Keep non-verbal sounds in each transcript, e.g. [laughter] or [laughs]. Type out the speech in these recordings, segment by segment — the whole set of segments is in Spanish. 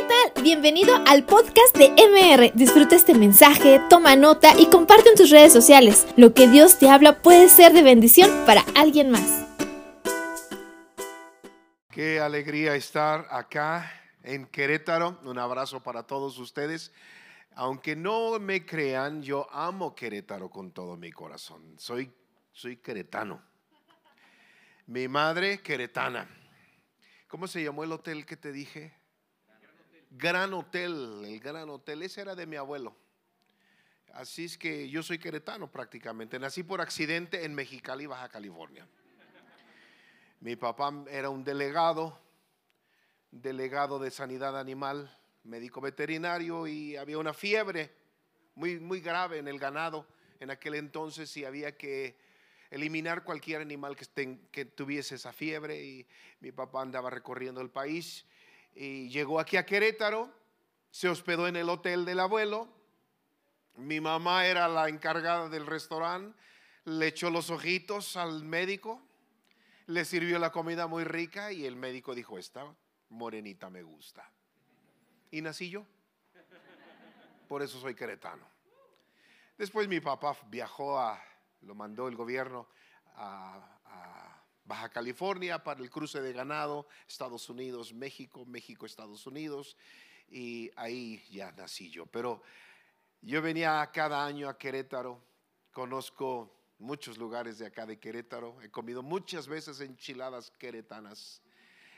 ¿qué tal? Bienvenido al podcast de MR. Disfruta este mensaje, toma nota y comparte en tus redes sociales. Lo que Dios te habla puede ser de bendición para alguien más. Qué alegría estar acá en Querétaro. Un abrazo para todos ustedes. Aunque no me crean, yo amo Querétaro con todo mi corazón. Soy, soy queretano. Mi madre, queretana. ¿Cómo se llamó el hotel que te dije? Gran Hotel, el Gran Hotel. Ese era de mi abuelo. Así es que yo soy queretano prácticamente. Nací por accidente en Mexicali, Baja California. Mi papá era un delegado, delegado de sanidad animal, médico veterinario y había una fiebre muy, muy grave en el ganado en aquel entonces y había que eliminar cualquier animal que, que tuviese esa fiebre y mi papá andaba recorriendo el país y llegó aquí a Querétaro, se hospedó en el hotel del abuelo, mi mamá era la encargada del restaurante, le echó los ojitos al médico, le sirvió la comida muy rica y el médico dijo, esta morenita me gusta. Y nací yo. Por eso soy queretano. Después mi papá viajó a lo mandó el gobierno a, Baja California para el cruce de ganado, Estados Unidos, México, México, Estados Unidos, y ahí ya nací yo. Pero yo venía cada año a Querétaro, conozco muchos lugares de acá de Querétaro, he comido muchas veces enchiladas queretanas,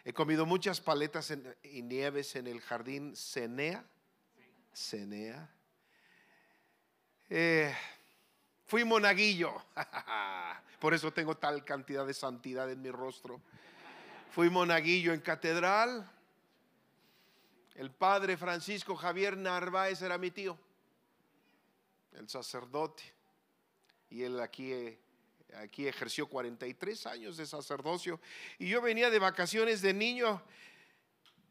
he comido muchas paletas y nieves en el jardín Cenea. Cenea. Eh, Fui monaguillo. [laughs] Por eso tengo tal cantidad de santidad en mi rostro. Fui monaguillo en catedral. El padre Francisco Javier Narváez era mi tío, el sacerdote. Y él aquí, aquí ejerció 43 años de sacerdocio. Y yo venía de vacaciones de niño,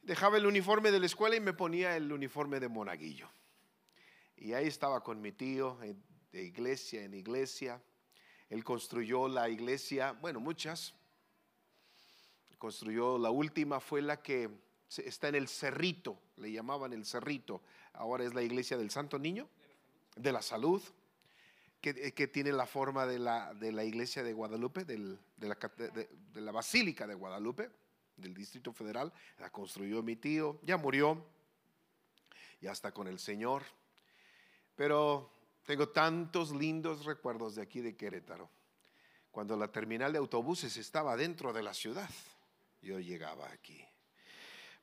dejaba el uniforme de la escuela y me ponía el uniforme de monaguillo. Y ahí estaba con mi tío, de iglesia en iglesia. Él construyó la iglesia, bueno, muchas. Construyó la última, fue la que está en el Cerrito, le llamaban el Cerrito. Ahora es la iglesia del Santo Niño, de la Salud, que, que tiene la forma de la, de la iglesia de Guadalupe, de, la, de la Basílica de Guadalupe, del Distrito Federal. La construyó mi tío, ya murió, ya está con el Señor. Pero tengo tantos lindos recuerdos de aquí de Querétaro. Cuando la terminal de autobuses estaba dentro de la ciudad, yo llegaba aquí.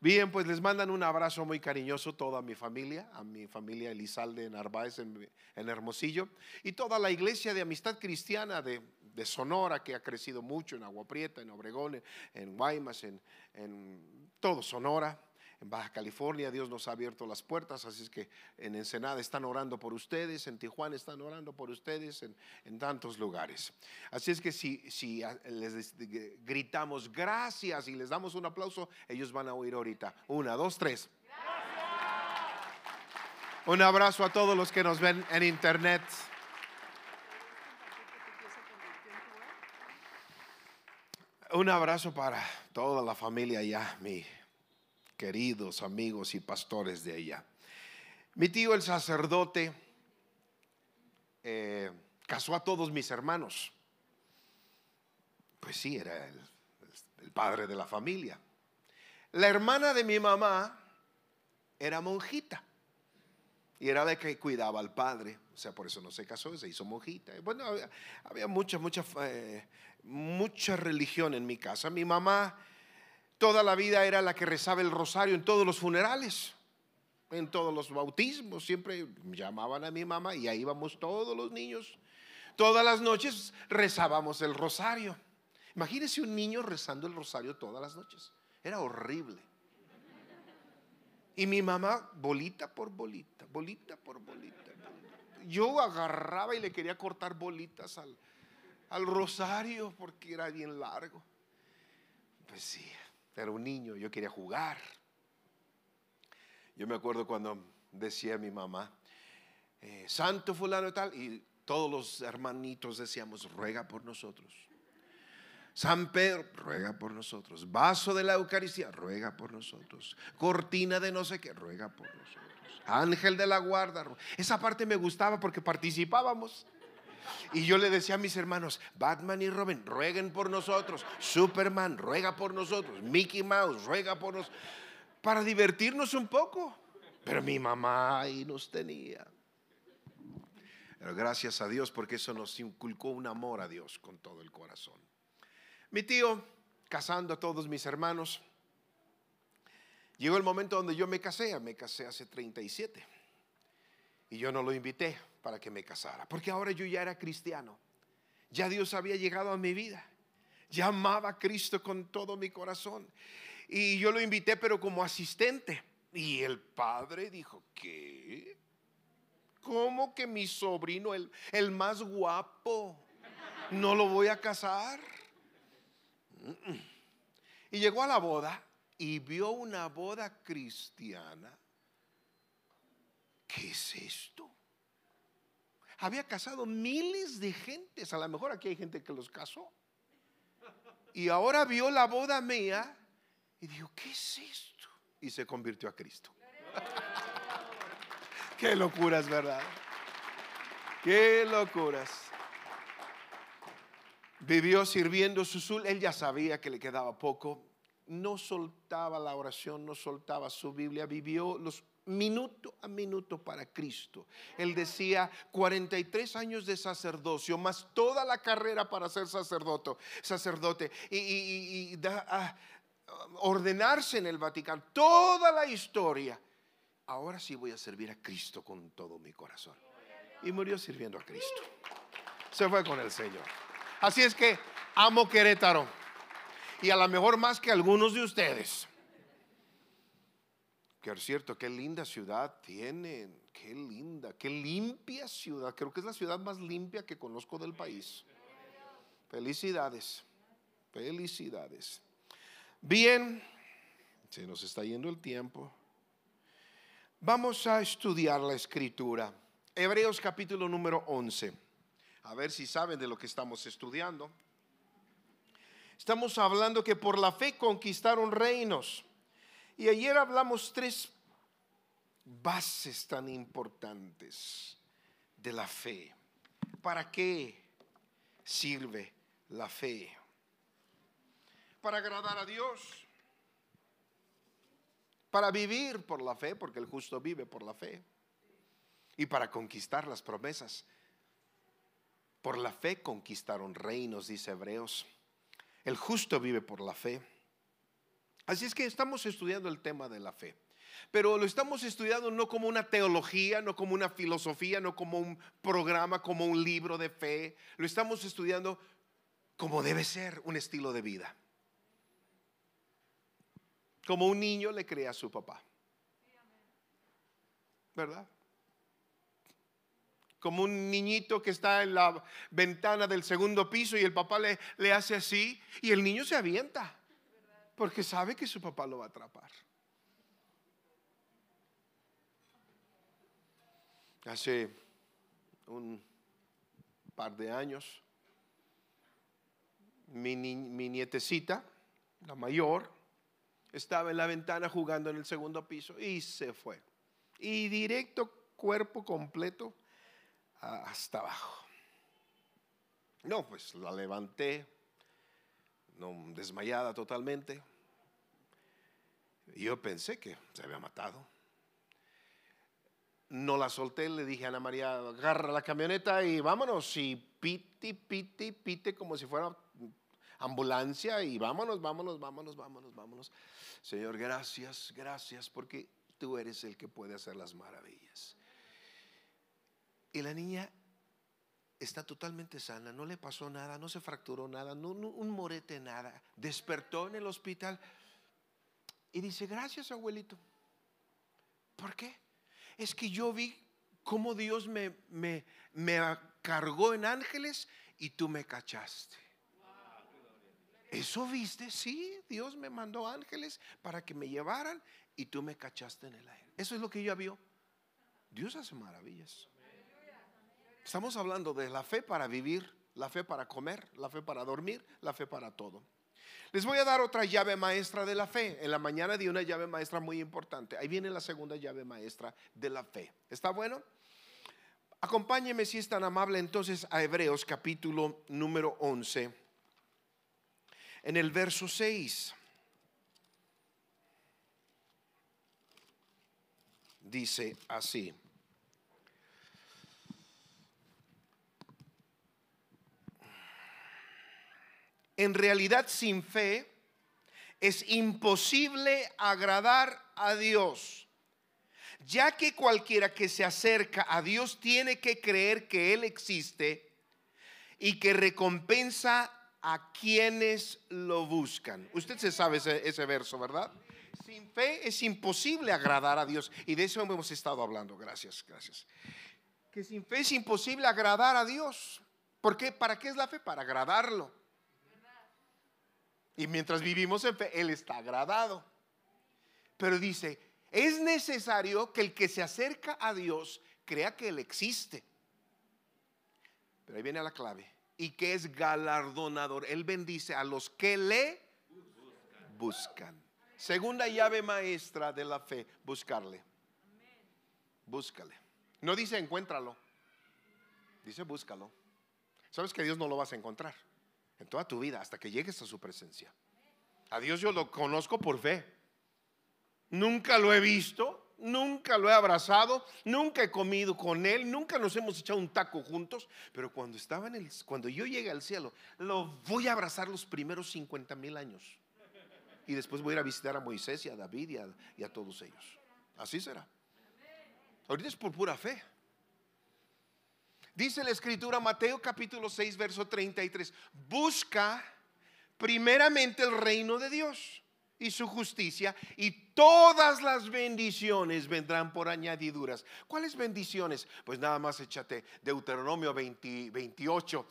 Bien, pues les mandan un abrazo muy cariñoso toda mi familia, a mi familia Elizalde Narváez en, Hermosillo y toda la iglesia de amistad cristiana de, Sonora que ha crecido mucho en Agua Prieta, en Obregón, en, Guaymas, en, en todo Sonora en Baja California Dios nos ha abierto las puertas, así es que en Ensenada están orando por ustedes, en Tijuana están orando por ustedes, en, tantos lugares. Así es que si, si les gritamos gracias y les damos un aplauso, ellos van a oír ahorita. Una, dos, tres. Un abrazo a todos los que nos ven en internet. Un abrazo para toda la familia ya, mi queridos amigos y pastores de ella. Mi tío, el sacerdote, eh, casó a todos mis hermanos. Pues sí, era el, padre de la familia. La hermana de mi mamá era monjita y era la que cuidaba al padre. O sea, por eso no se casó, se hizo monjita. Bueno, había, mucha, mucha, eh, mucha religión en mi casa. Mi mamá Toda la vida era la que rezaba el rosario en todos los funerales, en todos los bautismos. Siempre llamaban a mi mamá y ahí íbamos todos los niños. Todas las noches rezábamos el rosario. Imagínese un niño rezando el rosario todas las noches. Era horrible. Y mi mamá, bolita por bolita, bolita por bolita. Yo agarraba y le quería cortar bolitas al, al rosario porque era bien largo. Pues sí, era un niño, yo quería jugar. Yo me acuerdo cuando decía mi mamá, eh, Santo fulano tal, y todos los hermanitos decíamos, ruega por nosotros. San Pedro, ruega por nosotros. Vaso de la Eucaristía, ruega por nosotros. Cortina de no sé qué, ruega por nosotros. Ángel de la guarda. Esa parte me gustaba porque participábamos. Y yo le decía a mis hermanos, Batman y Robin, rueguen por nosotros. Superman, ruega por nosotros. Mickey Mouse, ruega por nosotros. Para divertirnos un poco. Pero mi mamá ahí nos tenía. Pero gracias a Dios porque eso nos inculcó un amor a Dios con todo el corazón. Mi tío, casando a todos mis hermanos, llegó el momento donde yo me casé, me casé hace 37. Y yo no lo invité para que me casara, porque ahora yo ya era cristiano. Ya Dios había llegado a mi vida. Ya amaba a Cristo con todo mi corazón. Y yo lo invité, pero como asistente. Y el padre dijo, ¿qué? ¿Cómo que mi sobrino, el, el más guapo, no lo voy a casar? Y llegó a la boda y vio una boda cristiana. ¿Qué es esto? Había casado miles de gentes, a lo mejor aquí hay gente que los casó. Y ahora vio la boda mía y dijo, ¿qué es esto? Y se convirtió a Cristo. [laughs] Qué locuras, ¿verdad? Qué locuras vivió sirviendo su sul. Él ya sabía que le quedaba poco. No soltaba la oración, no soltaba su Biblia. Vivió los minuto a minuto para Cristo. Él decía 43 años de sacerdocio, más toda la carrera para ser sacerdote, sacerdote y, ah, ordenarse en el Vaticano, toda la historia. Ahora sí voy a servir a Cristo con todo mi corazón. Y murió sirviendo a Cristo. Se fue con el Señor. Así es que amo Querétaro. Y a lo mejor más que algunos de ustedes. Que es cierto, qué linda ciudad tienen. Qué linda, qué limpia ciudad. Creo que es la ciudad más limpia que conozco del país. Felicidades. Felicidades. Bien, se nos está yendo el tiempo. Vamos a estudiar la escritura. Hebreos capítulo número 11 a ver si saben de lo que estamos estudiando. Estamos hablando que por la fe conquistaron reinos. Y ayer hablamos tres bases tan importantes de la fe. ¿Para qué sirve la fe? Para agradar a Dios. Para vivir por la fe, porque el justo vive por la fe. Y para conquistar las promesas por la fe conquistaron reinos, dice Hebreos. El justo vive por la fe. Así es que estamos estudiando el tema de la fe. Pero lo estamos estudiando no como una teología, no como una filosofía, no como un programa, como un libro de fe. Lo estamos estudiando como debe ser un estilo de vida. Como un niño le cree a su papá. ¿Verdad? como un niñito que está en la ventana del segundo piso y el papá le, le hace así y el niño se avienta porque sabe que su papá lo va a atrapar. Hace un par de años, mi, nietecita, la mayor, estaba en la ventana jugando en el segundo piso y se fue. Y directo, cuerpo completo, hasta abajo. No, pues la levanté, no, desmayada totalmente. Yo pensé que se había matado. No la solté, le dije a Ana María, agarra la camioneta y vámonos. Y pite, pite, pite como si fuera ambulancia y vámonos, vámonos, vámonos, vámonos, vámonos. Señor, gracias, gracias, porque tú eres el que puede hacer las maravillas. Y la niña está totalmente sana, no le pasó nada, no se fracturó nada, no, un morete nada. Despertó en el hospital y dice, gracias abuelito. ¿Por qué? Es que yo vi cómo Dios me, me, me cargó en ángeles y tú me cachaste. ¿Eso viste? Sí, Dios me mandó ángeles para que me llevaran y tú me cachaste en el aire. Eso es lo que ella vio. Dios hace maravillas. Estamos hablando de la fe para vivir La fe para comer, la fe para dormir, la fe para todo. Les voy a dar otra llave maestra de la fe. En la mañana di una llave maestra muy importante. Ahí viene la segunda llave maestra de la fe. ¿Está bueno? Acompáñeme si es tan amable entonces a Hebreos capítulo número 11, en el verso 6. Dice así. En realidad sin fe es imposible agradar a Dios ya que cualquiera que se acerca a Dios tiene que creer que Él existe y que recompensa a quienes lo buscan. Usted se sabe ese, verso, ¿verdad? Sin fe es imposible agradar a Dios. Y de eso hemos estado hablando. Gracias, gracias. Que sin fe es imposible agradar a Dios. ¿Por qué? ¿Para qué es la fe? Para agradarlo. Y mientras vivimos en fe, Él está agradado. Pero dice, es necesario que el que se acerca a Dios crea que Él existe. Pero ahí viene la clave. Y que es galardonador. Él bendice a los que le buscan. Segunda llave maestra de la fe, buscarle. Búscale. No dice encuéntralo. Dice búscalo. Sabes que Dios no lo vas a encontrar en toda tu vida hasta que llegues a su presencia. A Dios yo lo conozco por fe. Nunca lo he visto, nunca lo he abrazado, nunca he comido con él, nunca nos hemos echado un taco juntos, pero cuando estaba en el, cuando yo llegue al cielo, lo voy a abrazar los primeros 50 mil años. Y después voy a ir a visitar a Moisés y a David y a, y a todos ellos. Así será. Ahorita es por pura fe. Dice la escritura Mateo capítulo 6, verso 33. Busca primeramente el reino de Dios y su justicia y todas las bendiciones vendrán por añadiduras. ¿Cuáles bendiciones? Pues nada más échate Deuteronomio 28.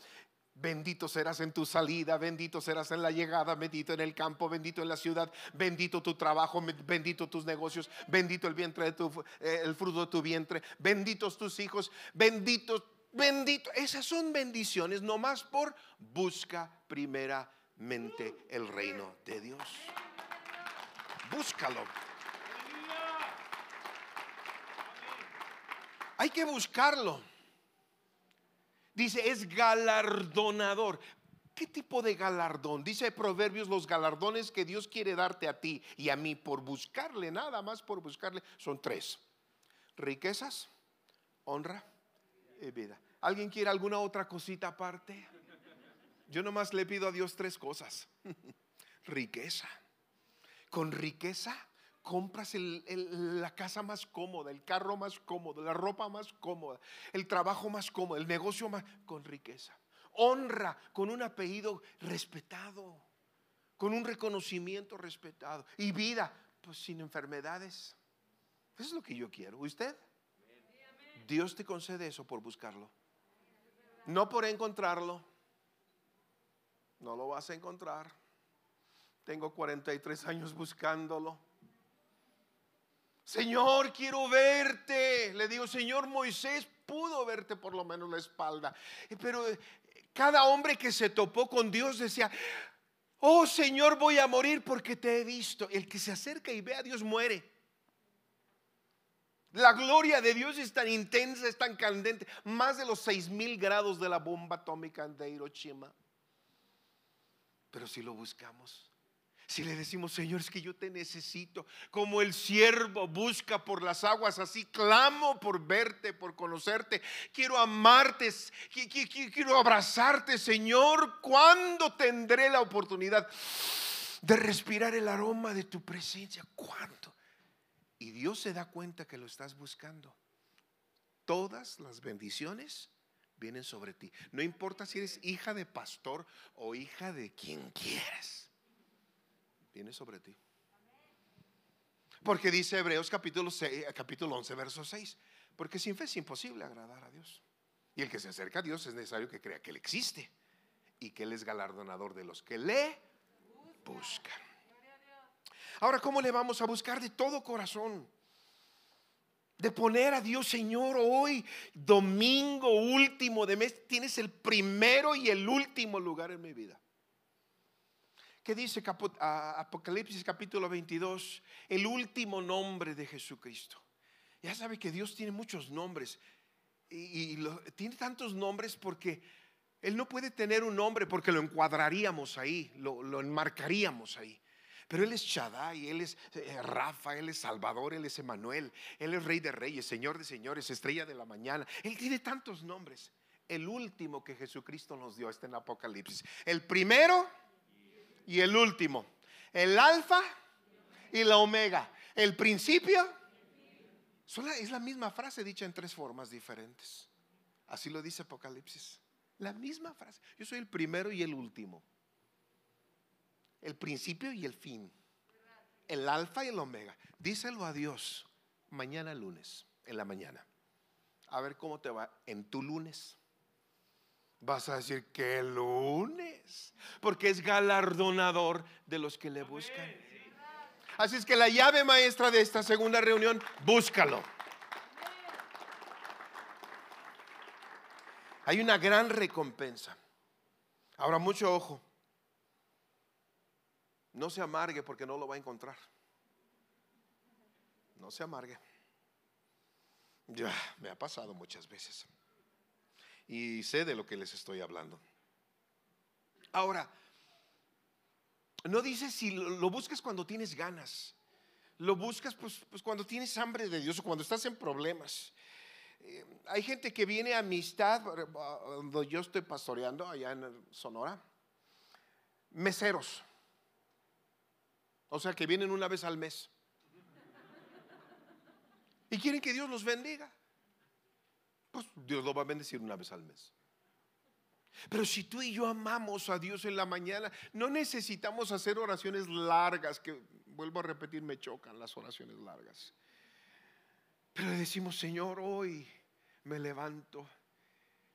Bendito serás en tu salida, bendito serás en la llegada, bendito en el campo, bendito en la ciudad, bendito tu trabajo, bendito tus negocios, bendito el vientre de tu, eh, el fruto de tu vientre, benditos tus hijos, benditos, bendito. Esas son bendiciones nomás por busca primeramente el reino de Dios. Búscalo. Hay que buscarlo. Dice, es galardonador. ¿Qué tipo de galardón? Dice Proverbios, los galardones que Dios quiere darte a ti y a mí por buscarle, nada más por buscarle, son tres. Riquezas, honra y vida. ¿Alguien quiere alguna otra cosita aparte? Yo nomás le pido a Dios tres cosas. [laughs] Riqueza con riqueza compras la casa más cómoda, el carro más cómodo, la ropa más cómoda, el trabajo más cómodo, el negocio más con riqueza. Honra con un apellido respetado, con un reconocimiento respetado. Y vida, pues sin enfermedades. Eso es lo que yo quiero. ¿Usted? Dios te concede eso por buscarlo. No por encontrarlo. No lo vas a encontrar. Tengo 43 años buscándolo. Señor, quiero verte. Le digo, Señor Moisés pudo verte por lo menos la espalda. Pero eh, cada hombre que se topó con Dios decía, oh Señor, voy a morir porque te he visto. El que se acerca y ve a Dios muere. La gloria de Dios es tan intensa, es tan candente, más de los seis mil grados de la bomba atómica de Hiroshima. Pero si lo buscamos, si le decimos, Señor, es que yo te necesito, como el siervo busca por las aguas, así clamo por verte, por conocerte. Quiero amarte, quiero abrazarte, Señor. ¿Cuándo tendré la oportunidad de respirar el aroma de tu presencia? ¿Cuándo? Y Dios se da cuenta que lo estás buscando. Todas las bendiciones vienen sobre ti. No importa si eres hija de pastor o hija de quien quieras viene sobre ti. Porque dice Hebreos capítulo, 6, capítulo 11, verso 6. Porque sin fe es imposible agradar a Dios. Y el que se acerca a Dios es necesario que crea que Él existe y que Él es galardonador de los que le buscan. Ahora, ¿cómo le vamos a buscar de todo corazón? de poner a Dios, Señor, hoy, domingo último de mes, tienes el primero y el último lugar en mi vida. ¿Qué dice Apocalipsis capítulo 22? El último nombre de Jesucristo. Ya sabe que Dios tiene muchos nombres y, tiene tantos nombres porque Él no puede tener un nombre porque lo encuadraríamos ahí, lo, lo enmarcaríamos ahí. Pero Él es Shaddai, Él es eh, Rafa, Él es Salvador, Él es Emanuel, Él es Rey de Reyes, Señor de Señores, Estrella de la Mañana. Él tiene tantos nombres. El último que Jesucristo nos dio está en Apocalipsis. El primero y el último. El alfa y la omega. El principio. Es la misma frase dicha en tres formas diferentes. Así lo dice Apocalipsis. La misma frase. Yo soy el primero y el último el principio y el fin, el alfa y el omega. Díselo a Dios mañana lunes, en la mañana. A ver cómo te va en tu lunes. Vas a decir que lunes, porque es galardonador de los que le buscan. Así es que la llave maestra de esta segunda reunión, búscalo. Hay una gran recompensa. Ahora, mucho ojo. No se amargue porque no lo va a encontrar. No se amargue. Ya, me ha pasado muchas veces. Y sé de lo que les estoy hablando. Ahora, no dice si lo, buscas cuando tienes ganas. Lo buscas pues, pues, cuando tienes hambre de Dios o cuando estás en problemas. Eh, hay gente que viene a amistad, donde yo estoy pastoreando allá en Sonora. Meseros. O sea que vienen una vez al mes. Y quieren que Dios los bendiga. Pues Dios lo va a bendecir una vez al mes. Pero si tú y yo amamos a Dios en la mañana, no necesitamos hacer oraciones largas, que vuelvo a repetir, me chocan las oraciones largas. Pero le decimos, Señor, hoy me levanto.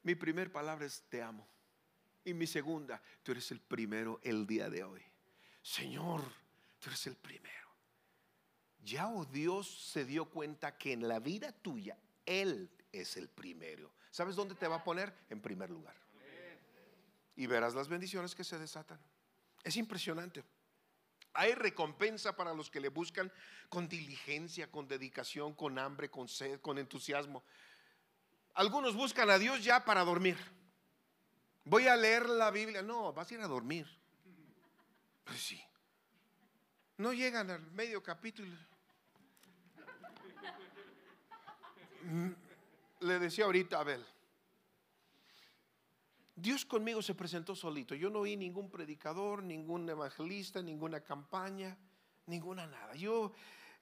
Mi primer palabra es te amo. Y mi segunda, tú eres el primero el día de hoy. Señor, Tú eres el primero. Ya o oh, Dios se dio cuenta que en la vida tuya Él es el primero. ¿Sabes dónde te va a poner? En primer lugar. Y verás las bendiciones que se desatan. Es impresionante. Hay recompensa para los que le buscan con diligencia, con dedicación, con hambre, con sed, con entusiasmo. Algunos buscan a Dios ya para dormir. Voy a leer la Biblia. No, vas a ir a dormir. Pues sí. No llegan al medio capítulo. Mm, le decía ahorita a Abel, Dios conmigo se presentó solito. Yo no vi ningún predicador, ningún evangelista, ninguna campaña, ninguna nada. Yo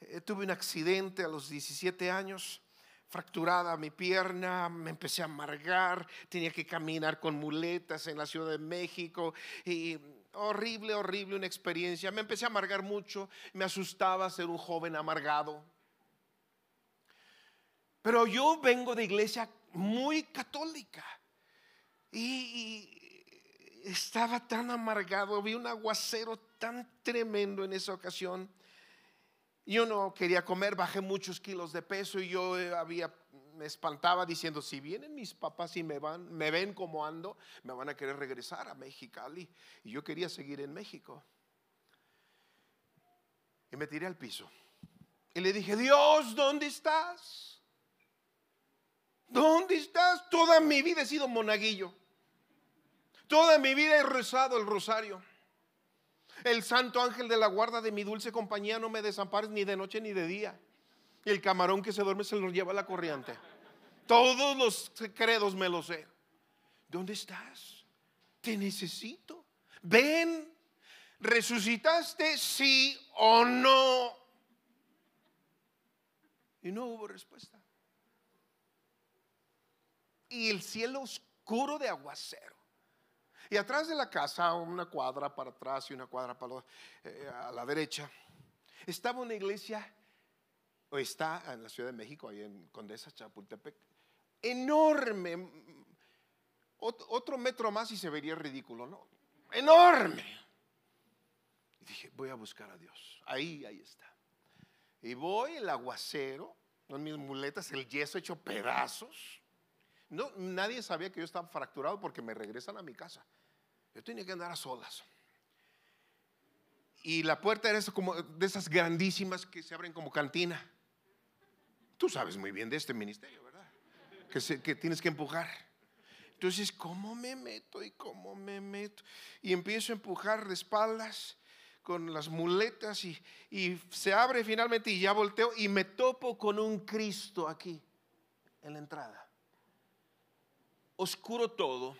eh, tuve un accidente a los 17 años, fracturada mi pierna, me empecé a amargar, tenía que caminar con muletas en la Ciudad de México y horrible, horrible una experiencia. Me empecé a amargar mucho, me asustaba ser un joven amargado. Pero yo vengo de iglesia muy católica y, estaba tan amargado, vi un aguacero tan tremendo en esa ocasión. Yo no quería comer, bajé muchos kilos de peso y yo había me espantaba diciendo, si vienen mis papás y me van, me ven como ando, me van a querer regresar a Mexicali. Y yo quería seguir en México. Y me tiré al piso. Y le dije, Dios, ¿dónde estás? ¿Dónde estás? Toda mi vida he sido monaguillo. Toda mi vida he rezado el rosario. El santo ángel de la guarda de mi dulce compañía no me desampares ni de noche ni de día. Y el camarón que se duerme se lo lleva la corriente. Todos los credos me los sé. ¿Dónde estás? Te necesito. Ven, resucitaste, sí o no. Y no hubo respuesta. Y el cielo oscuro de aguacero. Y atrás de la casa, una cuadra para atrás y una cuadra para eh, a la derecha, estaba una iglesia o está en la Ciudad de México, ahí en Condesa Chapultepec, enorme. Otro metro más y se vería ridículo, ¿no? Enorme. Y dije, voy a buscar a Dios. Ahí, ahí está. Y voy, el aguacero, con mis muletas, el yeso hecho pedazos. No, nadie sabía que yo estaba fracturado porque me regresan a mi casa. Yo tenía que andar a solas. Y la puerta era como de esas grandísimas que se abren como cantina. Tú sabes muy bien de este ministerio, ¿verdad? Que, tienes que empujar. Entonces, ¿cómo me meto y cómo me meto? Y empiezo a empujar de espaldas con las muletas y, y se abre finalmente y ya volteo y me topo con un Cristo aquí en la entrada. Oscuro todo,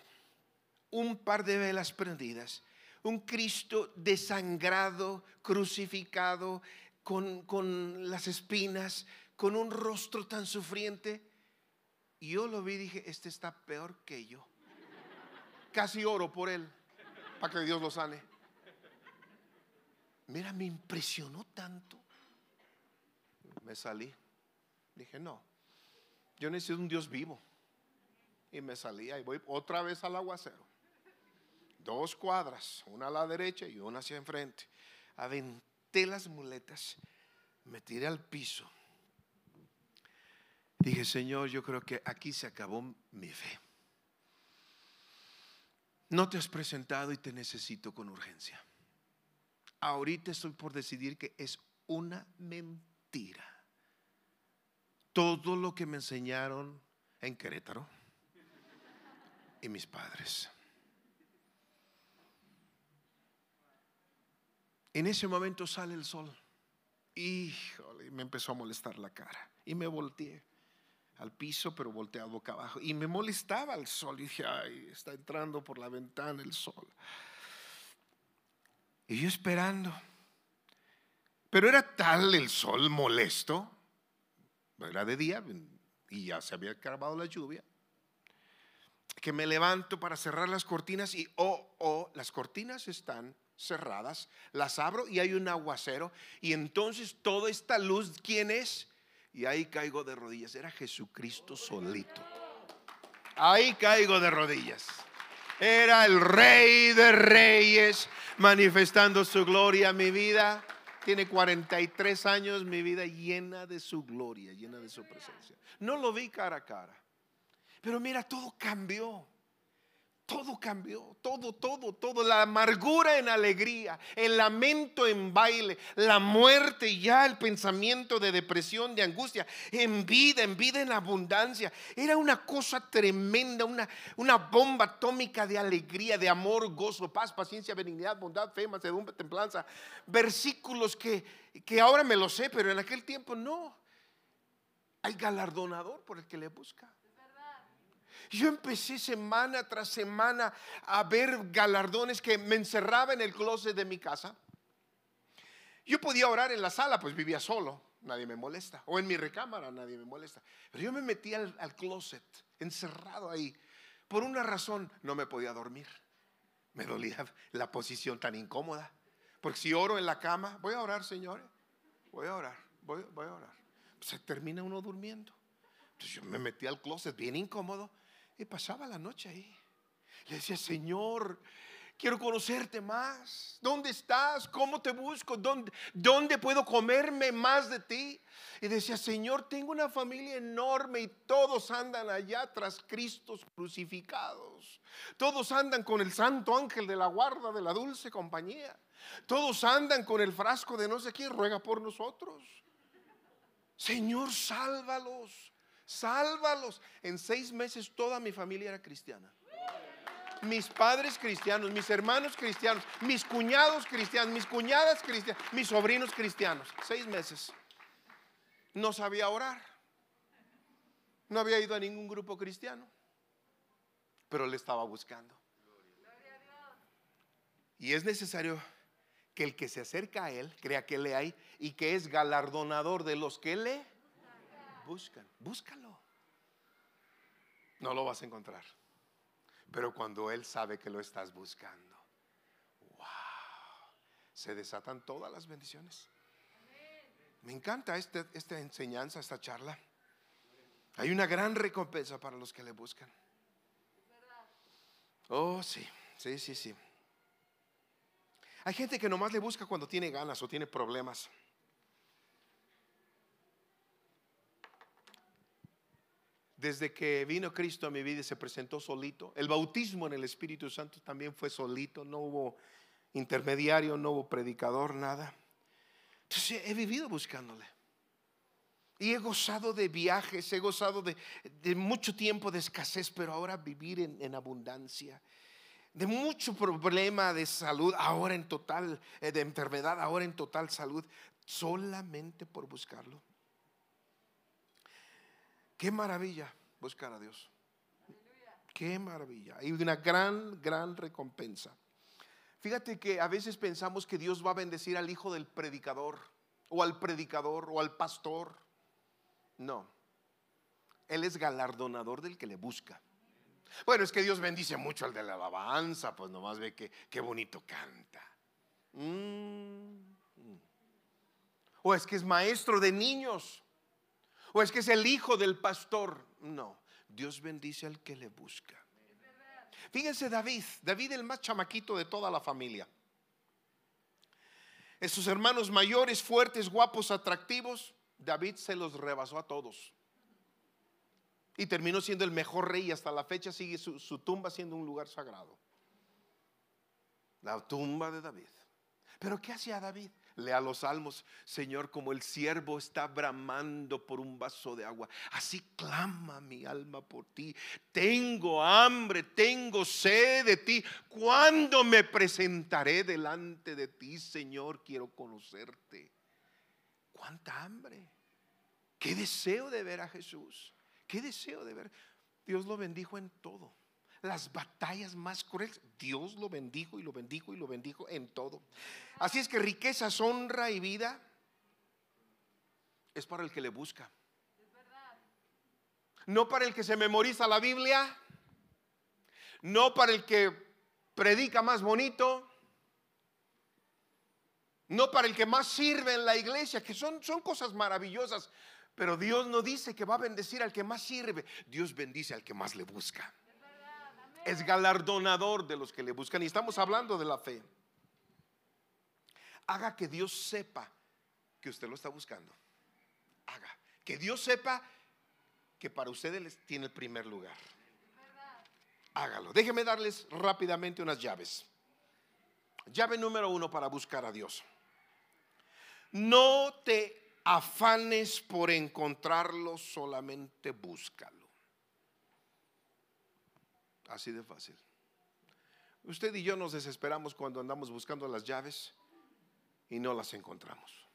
un par de velas prendidas, un Cristo desangrado, crucificado, con, con las espinas, con un rostro tan sufriente. Y yo lo vi y dije, este está peor que yo. Casi oro por él, para que Dios lo sane. Mira, me impresionó tanto. Me salí. Dije, no, yo necesito un Dios vivo. Y me salí y voy otra vez al aguacero. Dos cuadras, una a la derecha y una hacia enfrente. Aventé las muletas, me tiré al piso. Dije, Señor, yo creo que aquí se acabó mi fe. No te has presentado y te necesito con urgencia ahorita estoy por decidir que es una mentira. Todo lo que me enseñaron en Querétaro y mis padres. En ese momento sale el sol. Híjole, me empezó a molestar la cara. Y me volteé al piso, pero volteé a boca abajo. Y me molestaba el sol. Y dije, ay, está entrando por la ventana el sol. Y yo esperando. Pero era tal el sol molesto, era de día y ya se había acabado la lluvia, que me levanto para cerrar las cortinas y, oh, oh, las cortinas están cerradas, las abro y hay un aguacero y entonces toda esta luz, ¿quién es? Y ahí caigo de rodillas, era Jesucristo solito. Ahí caigo de rodillas. Era el rey de reyes manifestando su gloria. Mi vida tiene 43 años, mi vida llena de su gloria, llena de su presencia. No lo vi cara a cara. Pero mira, todo cambió. Todo cambió, todo, todo, todo. La amargura en alegría, el lamento en baile, la muerte ya, el pensamiento de depresión, de angustia, en vida, en vida en abundancia. Era una cosa tremenda, una, una bomba atómica de alegría, de amor, gozo, paz, paciencia, benignidad, bondad, fe, mansedumbre, templanza. Versículos que, que ahora me lo sé, pero en aquel tiempo no. Hay galardonador por el que le busca. Yo empecé semana tras semana a ver galardones que me encerraba en el closet de mi casa. Yo podía orar en la sala, pues vivía solo, nadie me molesta. O en mi recámara, nadie me molesta. Pero yo me metí al, closet, encerrado ahí. Por una razón, no me podía dormir. Me dolía la posición tan incómoda. Porque si oro en la cama, voy a orar, señores. Voy a orar, voy, voy a orar. Se termina uno durmiendo. Entonces yo me metí al closet bien incómodo y pasaba la noche ahí. Le decía, Señor, quiero conocerte más. ¿Dónde estás? ¿Cómo te busco? ¿Dónde, ¿Dónde puedo comerme más de ti? Y decía, Señor, tengo una familia enorme y todos andan allá tras Cristos crucificados. Todos andan con el santo ángel de la guarda de la dulce compañía. Todos andan con el frasco de no sé quién, ruega por nosotros. Señor, sálvalos sálvalos. En seis meses toda mi familia era cristiana. Mis padres cristianos, mis hermanos cristianos, mis cuñados cristianos, mis cuñadas cristianas, mis sobrinos cristianos. Seis meses. No sabía orar. No había ido a ningún grupo cristiano. Pero le estaba buscando. Y es necesario que el que se acerca a Él crea que le hay y que es galardonador de los que le buscan. Búscalo. No lo vas a encontrar. Pero cuando Él sabe que lo estás buscando, wow, se desatan todas las bendiciones. Me encanta este, esta enseñanza, esta charla. Hay una gran recompensa para los que le buscan. Oh, sí, sí, sí, sí. Hay gente que nomás le busca cuando tiene ganas o tiene problemas. Desde que vino Cristo a mi vida y se presentó solito. El bautismo en el Espíritu Santo también fue solito. No hubo intermediario, no hubo predicador, nada. Entonces he vivido buscándole. Y he gozado de viajes, he gozado de, mucho tiempo de escasez, pero ahora vivir en, abundancia. De mucho problema de salud, ahora en total, eh, de enfermedad, ahora en total salud, solamente por buscarlo. Qué maravilla buscar a Dios. Qué maravilla. Hay una gran, gran recompensa. Fíjate que a veces pensamos que Dios va a bendecir al hijo del predicador, o al predicador, o al pastor no. Él es galardonador del que le busca. Bueno, es que Dios bendice mucho al de la alabanza, pues nomás ve que qué bonito canta. Mm. O es que es maestro de niños. O es que es el hijo del pastor. No, Dios bendice al que le busca. Fíjense David, David el más chamaquito de toda la familia. Sus hermanos mayores, fuertes, guapos, atractivos, David se los rebasó a todos. Y terminó siendo el mejor rey y hasta la fecha sigue su, tumba siendo un lugar sagrado. La tumba de David. Pero ¿qué hacía David? Lea los salmos, Señor, como el siervo está bramando por un vaso de agua. Así clama mi alma por ti. Tengo hambre, tengo sed de ti. ¿Cuándo me presentaré delante de ti, Señor? Quiero conocerte cuánta hambre. Qué deseo de ver a Jesús. Qué deseo de ver. Dios lo bendijo en todo. Las batallas más crueles, Dios lo bendijo y lo bendijo y lo bendijo en todo. Así es que riquezas, honra y vida es para el que le busca. No para el que se memoriza la Biblia, no para el que predica más bonito, no para el que más sirve en la iglesia, que son, son cosas maravillosas. Pero Dios no dice que va a bendecir al que más sirve, Dios bendice al que más le busca. Es galardonador de los que le buscan y estamos hablando de la fe. Haga que Dios sepa que usted lo está buscando. Haga que Dios sepa que para ustedes tiene el primer lugar. Hágalo. Déjeme darles rápidamente unas llaves. Llave número uno para buscar a Dios. No te afanes por encontrarlo, solamente búscalo. Así de fácil. Usted y yo nos desesperamos cuando andamos buscando las llaves y no las encontramos.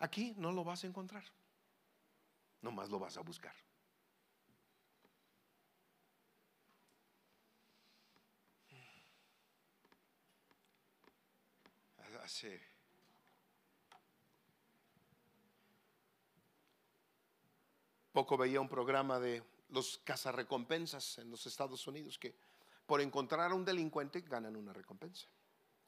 Aquí no lo vas a encontrar. Nomás lo vas a buscar. Hace poco veía un programa de los cazarrecompensas en los Estados Unidos que por encontrar a un delincuente ganan una recompensa.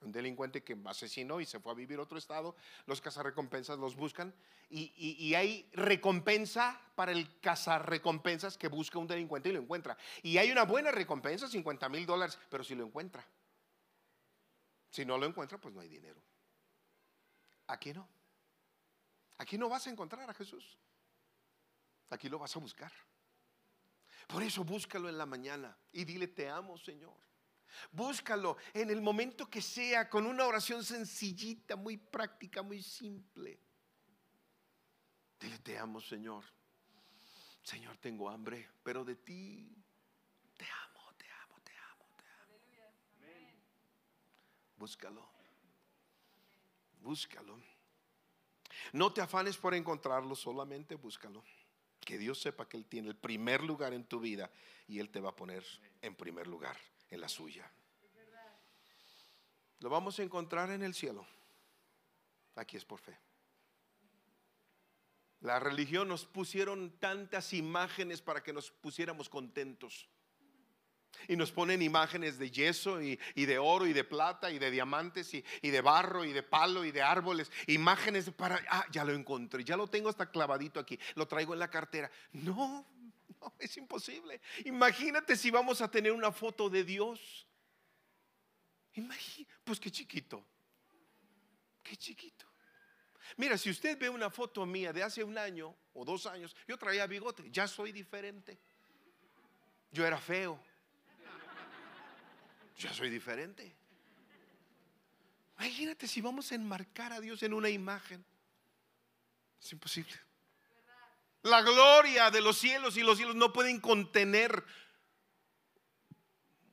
Un delincuente que asesinó y se fue a vivir a otro estado, los cazarrecompensas los buscan y, hay recompensa para el cazarrecompensas que busca un delincuente y lo encuentra. Y hay una buena recompensa, 50 mil dólares, pero si lo encuentra. Si no lo encuentra, pues no hay dinero. Aquí no. Aquí no vas a encontrar a Jesús. Aquí lo vas a buscar. Por eso búscalo en la mañana y dile, te amo, Señor. Búscalo en el momento que sea, con una oración sencillita, muy práctica, muy simple. Dile, te amo, Señor. Señor, tengo hambre, pero de ti te amo, te amo, te amo, te amo. Búscalo. Búscalo. No te afanes por encontrarlo, solamente búscalo que Dios sepa que Él tiene el primer lugar en tu vida y Él te va a poner en primer lugar en la suya. Lo vamos a encontrar en el cielo. Aquí es por fe. La religión nos pusieron tantas imágenes para que nos pusiéramos contentos. Y nos ponen imágenes de yeso y, de oro y de plata y de diamantes y, de barro y de palo y de árboles. Imágenes para, ah, ya lo encontré, ya lo tengo hasta clavadito aquí, lo traigo en la cartera. No, no, es imposible. Imagínate si vamos a tener una foto de Dios. pues qué chiquito, qué chiquito. Mira, si usted ve una foto mía de hace un año o dos años, yo traía bigote, ya soy diferente. Yo era feo. Ya soy diferente. Imagínate si vamos a enmarcar a Dios en una imagen. Es imposible. La gloria de los cielos y los cielos no pueden contener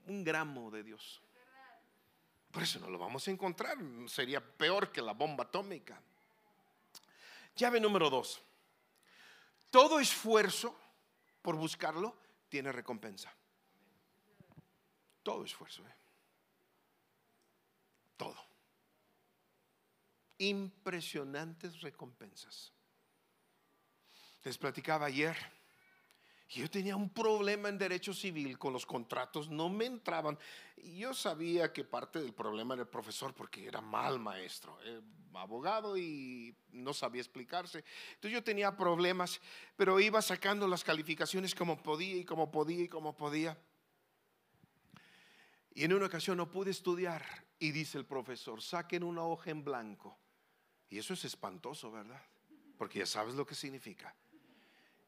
un gramo de Dios. Por eso no lo vamos a encontrar. Sería peor que la bomba atómica. Llave número dos. Todo esfuerzo por buscarlo tiene recompensa. Todo esfuerzo. ¿eh? Todo. Impresionantes recompensas. Les platicaba ayer. Yo tenía un problema en derecho civil con los contratos, no me entraban. Yo sabía que parte del problema era el profesor porque era mal maestro, eh, abogado y no sabía explicarse. Entonces yo tenía problemas, pero iba sacando las calificaciones como podía y como podía y como podía. Y en una ocasión no pude estudiar y dice el profesor, saquen una hoja en blanco. Y eso es espantoso, ¿verdad? Porque ya sabes lo que significa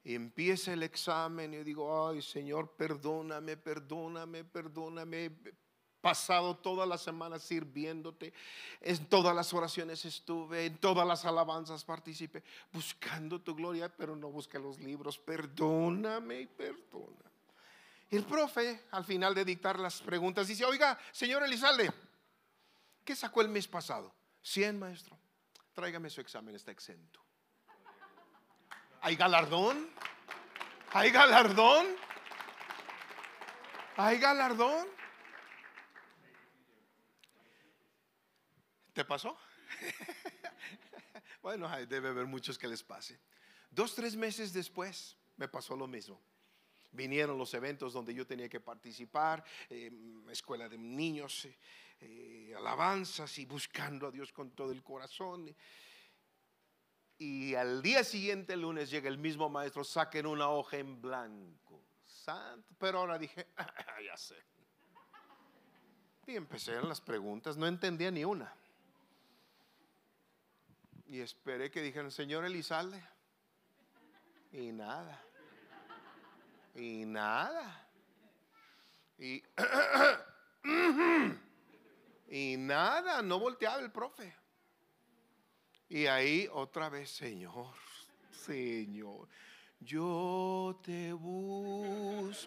y empieza el examen y digo, ay Señor, perdóname, perdóname, perdóname. Pasado toda la semana sirviéndote, en todas las oraciones estuve, en todas las alabanzas participé, buscando tu gloria, pero no busqué los libros. Perdóname y perdona. El profe, al final de dictar las preguntas, dice: Oiga, señor Elizalde, ¿qué sacó el mes pasado? 100, maestro. Tráigame su examen, está exento. ¿Hay galardón? ¿Hay galardón? ¿Hay galardón? ¿Te pasó? [laughs] bueno, debe haber muchos que les pase. Dos, tres meses después me pasó lo mismo. Vinieron los eventos donde yo tenía que participar, eh, escuela de niños, eh, alabanzas y buscando a Dios con todo el corazón. Y al día siguiente, el lunes, llega el mismo maestro, saquen una hoja en blanco. Santo. Pero ahora dije, [laughs] ya sé. Y empecé las preguntas, no entendía ni una. Y esperé que dijeran, señor Elizalde. Y nada. Y nada. Y, [clears throat] y nada, no volteaba el profe. Y ahí otra vez, Señor, Señor, yo te busco,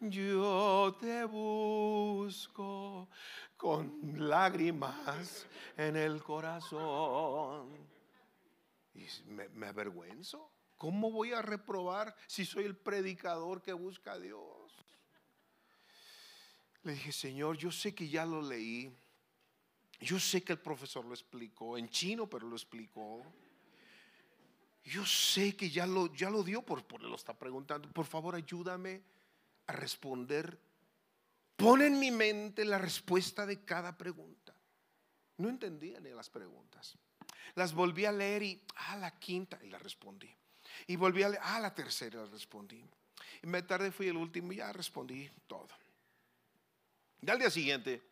yo te busco con lágrimas en el corazón. Y me, me avergüenzo. ¿Cómo voy a reprobar si soy el predicador que busca a Dios? Le dije, Señor, yo sé que ya lo leí yo sé que el profesor lo explicó en chino, pero lo explicó. Yo sé que ya lo, ya lo dio, por, por lo está preguntando. Por favor, ayúdame a responder. Pon en mi mente la respuesta de cada pregunta. No entendía ni las preguntas. Las volví a leer y, ah, la quinta, y la respondí. Y volví a leer, ah, la tercera, respondí. Y me tardé, fui el último y ya respondí todo. Y al día siguiente,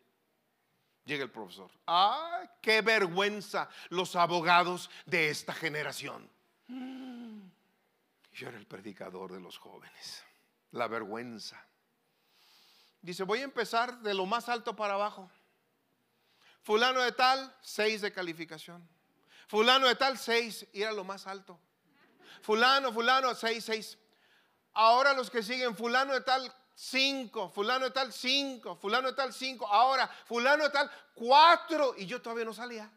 Llega el profesor. ¡Ay, qué vergüenza los abogados de esta generación! Yo era el predicador de los jóvenes. La vergüenza. Dice, voy a empezar de lo más alto para abajo. Fulano de tal, seis de calificación. Fulano de tal, seis, y era lo más alto. Fulano, fulano, seis, seis. Ahora los que siguen, fulano de tal, cinco, fulano de tal, cinco, fulano de tal, cinco, ahora, fulano de tal, cuatro, y yo todavía no salía.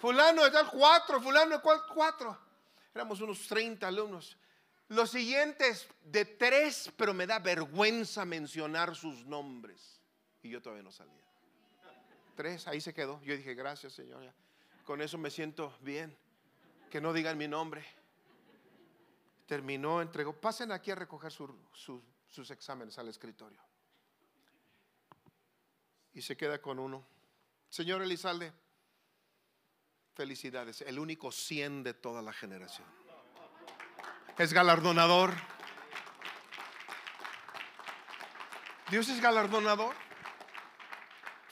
Fulano de tal, cuatro, fulano de cual, cuatro. Éramos unos 30 alumnos. Los siguientes de tres, pero me da vergüenza mencionar sus nombres. Y yo todavía no salía. Tres, ahí se quedó. Yo dije, gracias Señor. Con eso me siento bien. Que no digan mi nombre. Terminó, entregó. Pasen aquí a recoger su, su sus exámenes al escritorio. Y se queda con uno. Señor Elizalde, felicidades, el único 100 de toda la generación. Es galardonador. Dios es galardonador.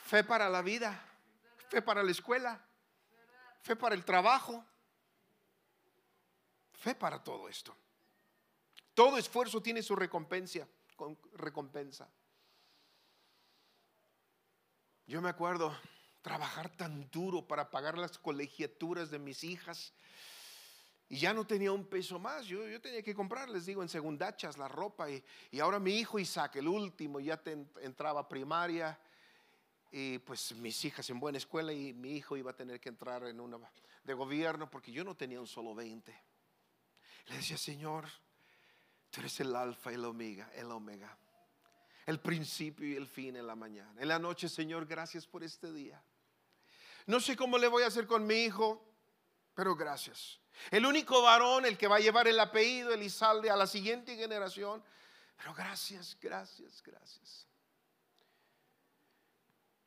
Fe para la vida, fe para la escuela, fe para el trabajo, fe para todo esto. Todo esfuerzo tiene su recompensa, recompensa. Yo me acuerdo trabajar tan duro para pagar las colegiaturas de mis hijas y ya no tenía un peso más. Yo, yo tenía que comprar, les digo, en segundachas la ropa. Y, y ahora mi hijo Isaac, el último, ya entraba a primaria. Y pues mis hijas en buena escuela y mi hijo iba a tener que entrar en una de gobierno porque yo no tenía un solo 20. Le decía, Señor, tú eres el alfa y el omega, el omega. El principio y el fin en la mañana. En la noche, Señor, gracias por este día. No sé cómo le voy a hacer con mi hijo, pero gracias. El único varón, el que va a llevar el apellido Elizalde a la siguiente generación. Pero gracias, gracias, gracias.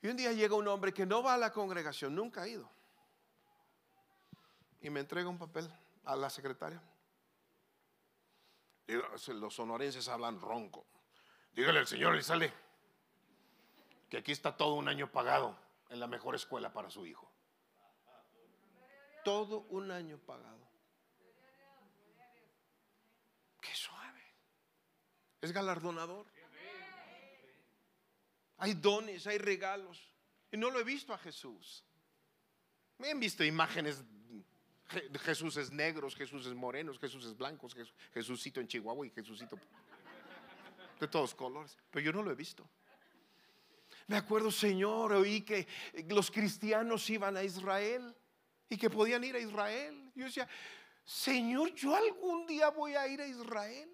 Y un día llega un hombre que no va a la congregación, nunca ha ido. Y me entrega un papel a la secretaria. Los sonorenses hablan ronco. Dígale al señor Elizalde que aquí está todo un año pagado en la mejor escuela para su hijo todo un año pagado. Qué suave. Es galardonador. Hay dones, hay regalos. Y no lo he visto a Jesús. Me han visto imágenes Jesús es negros, Jesús es morenos, Jesús es blancos, Jesucito en Chihuahua y Jesucito de todos colores. Pero yo no lo he visto. Me acuerdo, Señor, oí que los cristianos iban a Israel y que podían ir a Israel. Yo decía, Señor, yo algún día voy a ir a Israel.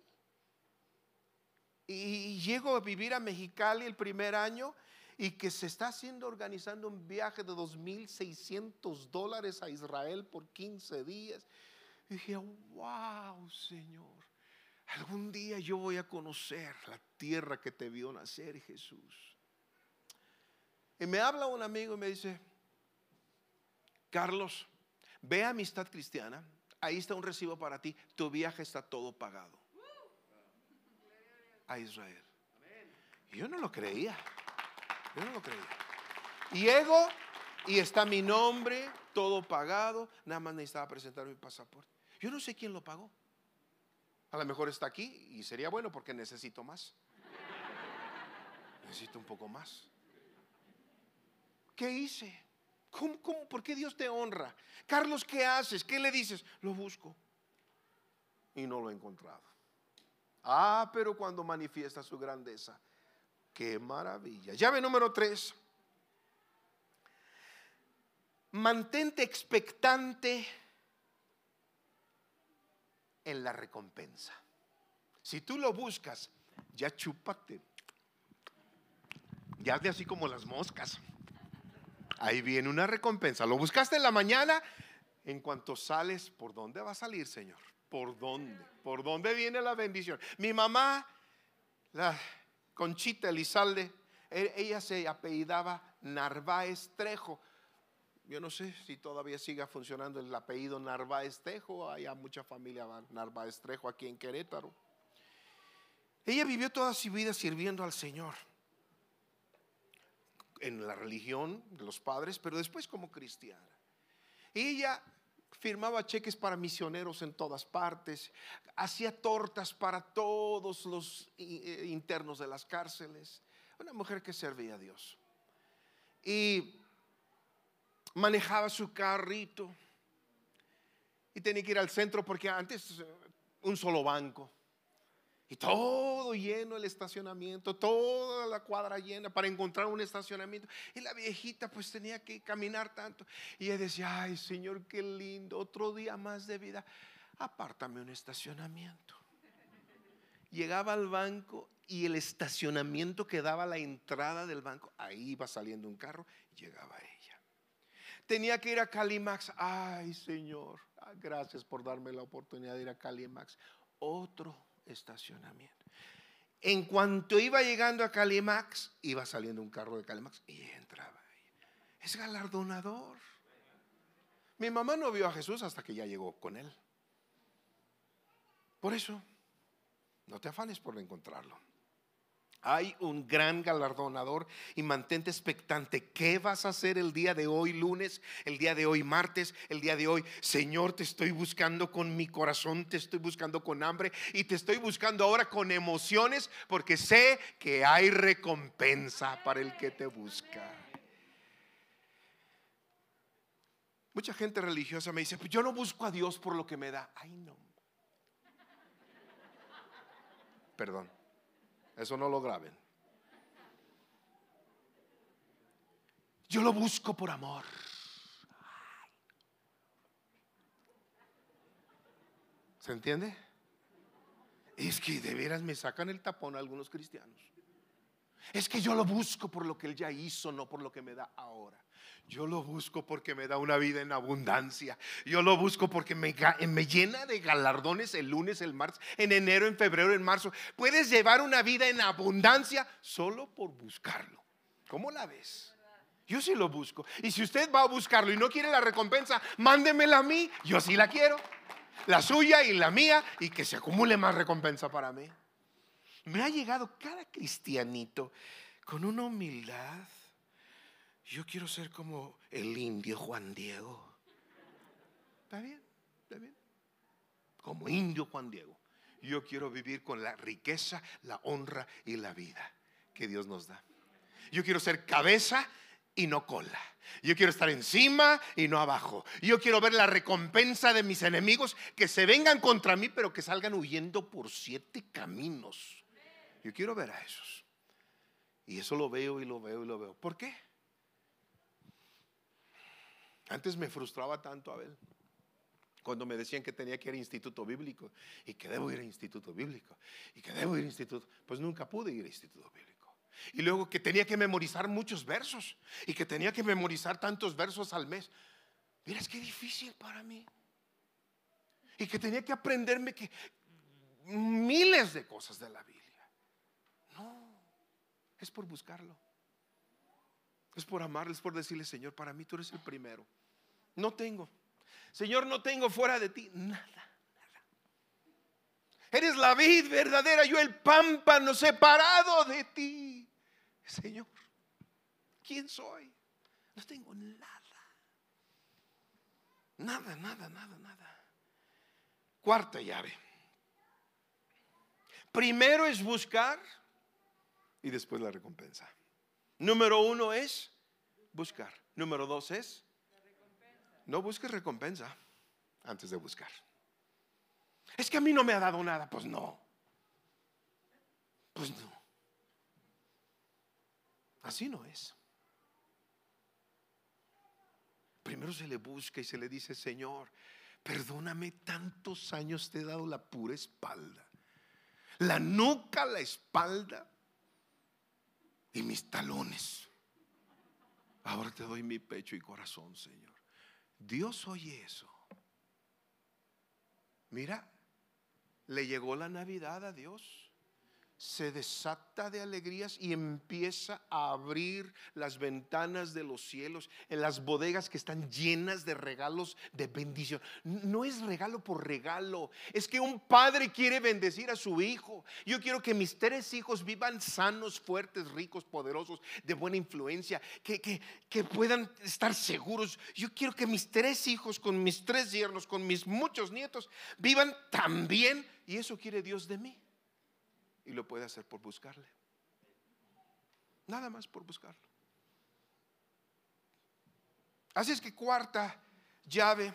Y llego a vivir a Mexicali el primer año y que se está haciendo organizando un viaje de 2.600 dólares a Israel por 15 días. Y dije, wow, Señor, algún día yo voy a conocer la tierra que te vio nacer, Jesús. Y me habla un amigo y me dice, Carlos, ve a Amistad Cristiana, ahí está un recibo para ti, tu viaje está todo pagado. A Israel. yo no lo creía, yo no lo creía. Llego y está mi nombre, todo pagado, nada más necesitaba presentar mi pasaporte. Yo no sé quién lo pagó. A lo mejor está aquí y sería bueno porque necesito más. Necesito un poco más. ¿Qué hice? ¿Cómo, por qué Dios te honra? Carlos, ¿qué haces? ¿Qué le dices? Lo busco. Y no lo he encontrado. Ah, pero cuando manifiesta su grandeza. Qué maravilla. Llave número tres. Mantente expectante en la recompensa. Si tú lo buscas, ya chúpate. Ya de así como las moscas ahí viene una recompensa. Lo buscaste en la mañana, en cuanto sales, ¿por dónde va a salir, Señor? ¿Por dónde? ¿Por dónde viene la bendición? Mi mamá, la Conchita Elizalde, e, ella se apellidaba Narváez Trejo. Yo no sé si todavía siga funcionando el apellido Narváez Trejo, hay mucha familia Narváez Trejo aquí en Querétaro. Ella vivió toda su vida sirviendo al Señor en la religión de los padres, pero después como cristiana. ella firmaba cheques para misioneros en todas partes, hacía tortas para todos los eh, internos de las cárceles. Una mujer que servía a Dios. Y manejaba su carrito. Y tenía que ir al centro porque antes eh, un solo banco. Y todo lleno el estacionamiento, toda la cuadra llena para encontrar un estacionamiento. Y la viejita pues tenía que caminar tanto. Y ella decía, ay Señor, qué lindo, otro día más de vida. Apártame un estacionamiento. Llegaba al banco y el estacionamiento que daba la entrada del banco, ahí iba saliendo un carro llegaba ella. Tenía que ir a Calimax. Ay Señor, ah, gracias por darme la oportunidad de ir a Calimax. Otro estacionamiento. En cuanto iba llegando a Calimax, iba saliendo un carro de Calimax y entraba Es galardonador. Mi mamá no vio a Jesús hasta que ya llegó con él. Por eso, no te afanes por encontrarlo. Hay un gran galardonador y mantente expectante. ¿Qué vas a hacer el día de hoy, lunes, el día de hoy, martes, el día de hoy? Señor, te estoy buscando con mi corazón, te estoy buscando con hambre y te estoy buscando ahora con emociones porque sé que hay recompensa para el que te busca. Mucha gente religiosa me dice, pues yo no busco a Dios por lo que me da. Ay, no. Perdón. Eso no lo graben. Yo lo busco por amor. ¿Se entiende? Es que de veras me sacan el tapón algunos cristianos. Es que yo lo busco por lo que Él ya hizo, no por lo que me da ahora. Yo lo busco porque me da una vida en abundancia. Yo lo busco porque me, llena de galardones el lunes, el martes, en enero, en febrero, en marzo. Puedes llevar una vida en abundancia solo por buscarlo. ¿Cómo la ves? Yo sí lo busco. Y si usted va a buscarlo y no quiere la recompensa, mándemela a mí. Yo sí la quiero. La suya y la mía y que se acumule más recompensa para mí. Me ha llegado cada cristianito con una humildad yo quiero ser como el indio Juan Diego. ¿Está bien? ¿Está bien? Como indio Juan Diego. Yo quiero vivir con la riqueza, la honra y la vida que Dios nos da. Yo quiero ser cabeza y no cola. Yo quiero estar encima y no abajo. Yo quiero ver la recompensa de mis enemigos que se vengan contra mí, pero que salgan huyendo por siete caminos. Yo quiero ver a esos. Y eso lo veo y lo veo y lo veo. ¿Por qué? Antes me frustraba tanto a ver cuando me decían que tenía que ir a instituto bíblico y que debo ir a instituto bíblico y que debo ir a instituto, pues nunca pude ir a instituto bíblico. Y luego que tenía que memorizar muchos versos y que tenía que memorizar tantos versos al mes. Miras qué difícil para mí. Y que tenía que aprenderme que miles de cosas de la Biblia. Es por buscarlo. Es por amarle, es por decirle, Señor, para mí tú eres el primero. No tengo. Señor, no tengo fuera de ti nada, nada. Eres la vid verdadera, yo el pámpano separado de ti. Señor, ¿quién soy? No tengo nada. Nada, nada, nada, nada. Cuarta llave. Primero es buscar y después la recompensa. Número uno es buscar. Número dos es no busques recompensa antes de buscar. Es que a mí no me ha dado nada. Pues no. Pues no. Así no es. Primero se le busca y se le dice, Señor, perdóname, tantos años te he dado la pura espalda. La nuca, la espalda y mis talones. Ahora te doy mi pecho y corazón, Señor. Dios oye eso. Mira, le llegó la Navidad a Dios se desata de alegrías y empieza a abrir las ventanas de los cielos en las bodegas que están llenas de regalos de bendición. No es regalo por regalo, es que un padre quiere bendecir a su hijo. Yo quiero que mis tres hijos vivan sanos, fuertes, ricos, poderosos, de buena influencia, que, que, que puedan estar seguros. Yo quiero que mis tres hijos, con mis tres yernos, con mis muchos nietos, vivan también. Y eso quiere Dios de mí. Y lo puede hacer por buscarle. Nada más por buscarlo. Así es que cuarta llave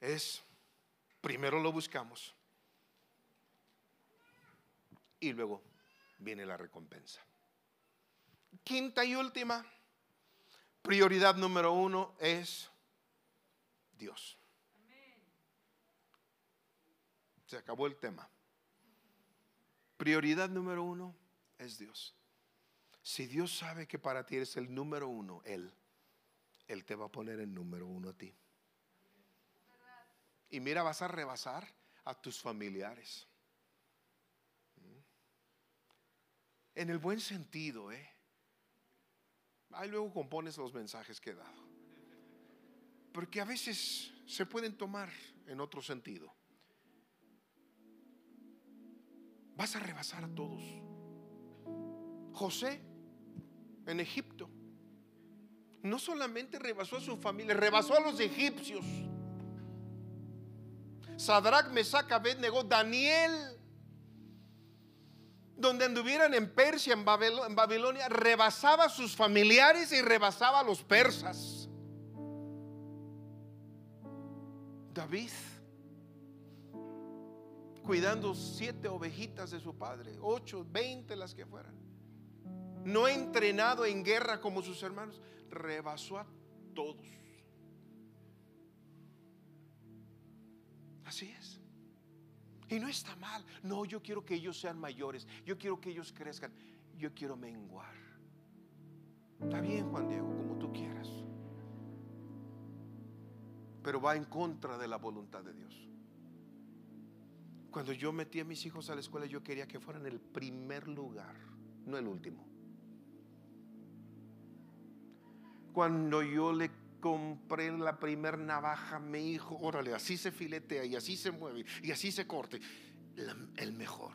es, primero lo buscamos y luego viene la recompensa. Quinta y última, prioridad número uno es Dios. Se acabó el tema. Prioridad número uno es Dios. Si Dios sabe que para ti eres el número uno, Él, Él te va a poner el número uno a ti. Y mira, vas a rebasar a tus familiares. En el buen sentido, ¿eh? Ahí luego compones los mensajes que he dado. Porque a veces se pueden tomar en otro sentido. Vas a rebasar a todos. José en Egipto no solamente rebasó a su familia, rebasó a los egipcios. Sadrach, Mesach, Abednego, Daniel, donde anduvieran en Persia, en Babilonia, rebasaba a sus familiares y rebasaba a los persas. David, cuidando siete ovejitas de su padre, ocho, veinte las que fueran. No entrenado en guerra como sus hermanos, rebasó a todos. Así es. Y no está mal. No, yo quiero que ellos sean mayores. Yo quiero que ellos crezcan. Yo quiero menguar. Está bien, Juan Diego, como tú quieras. Pero va en contra de la voluntad de Dios. Cuando yo metí a mis hijos a la escuela, yo quería que fueran el primer lugar, no el último. Cuando yo le compré la primer navaja a mi hijo, órale, así se filetea y así se mueve y así se corte. el mejor.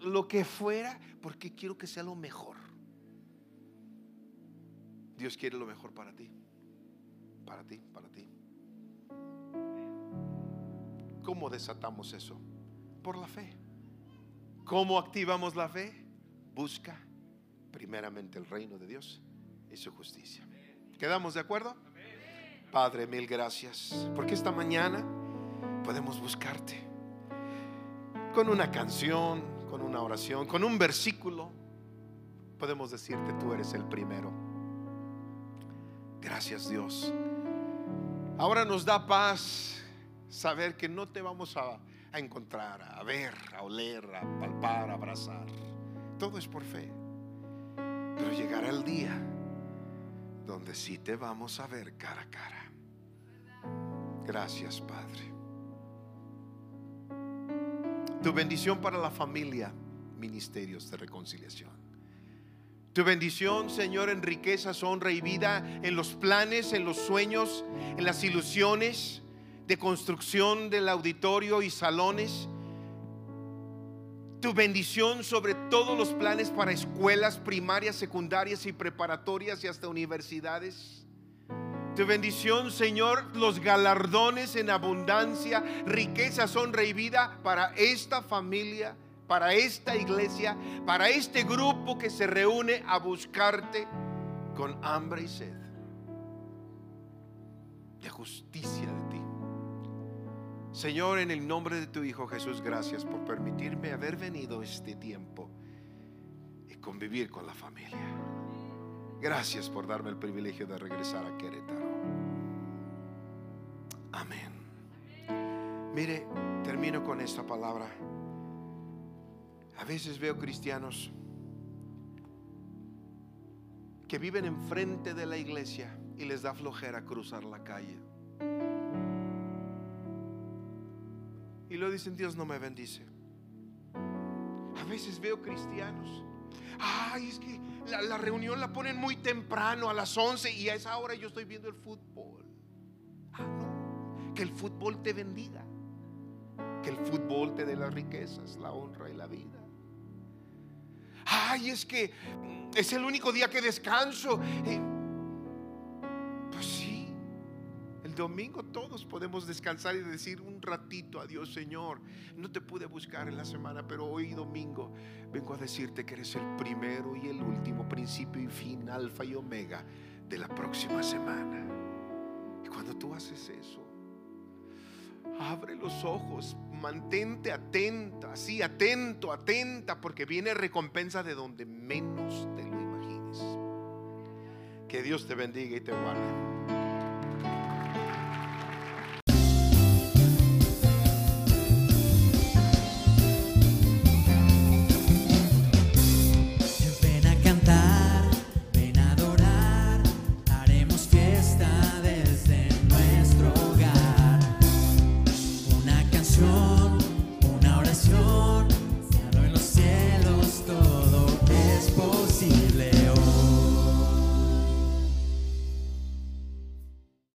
Lo que fuera, porque quiero que sea lo mejor. Dios quiere lo mejor para ti. Para ti, para ti. ¿Cómo desatamos eso? Por la fe. ¿Cómo activamos la fe? Busca primeramente el reino de Dios y su justicia. ¿Quedamos de acuerdo? Padre, mil gracias. Porque esta mañana podemos buscarte con una canción, con una oración, con un versículo. Podemos decirte, tú eres el primero. Gracias Dios. Ahora nos da paz saber que no te vamos a, a encontrar, a ver, a oler, a palpar, a abrazar. Todo es por fe. Pero llegará el día donde sí te vamos a ver cara a cara. Gracias, Padre. Tu bendición para la familia, ministerios de reconciliación. Tu bendición, Señor, en riquezas, honra y vida, en los planes, en los sueños, en las ilusiones de construcción del auditorio y salones tu bendición sobre todos los planes para escuelas primarias, secundarias y preparatorias y hasta universidades. Tu bendición, Señor, los galardones en abundancia, riqueza, honra y vida para esta familia, para esta iglesia, para este grupo que se reúne a buscarte con hambre y sed de justicia de ti. Señor, en el nombre de tu Hijo Jesús, gracias por permitirme haber venido este tiempo y convivir con la familia. Gracias por darme el privilegio de regresar a Querétaro. Amén. Mire, termino con esta palabra. A veces veo cristianos que viven enfrente de la iglesia y les da flojera cruzar la calle. Y lo dicen, Dios no me bendice. A veces veo cristianos. Ay, es que la, reunión la ponen muy temprano, a las 11, y a esa hora yo estoy viendo el fútbol. Ah, no. Que el fútbol te bendiga. Que el fútbol te dé las riquezas, la honra y la vida. Ay, es que es el único día que descanso. Eh, domingo todos podemos descansar y decir un ratito a Dios, Señor. No te pude buscar en la semana, pero hoy domingo vengo a decirte que eres el primero y el último, principio y fin, alfa y omega de la próxima semana. Y cuando tú haces eso, abre los ojos, mantente atenta, sí, atento, atenta, porque viene recompensa de donde menos te lo imagines. Que Dios te bendiga y te guarde.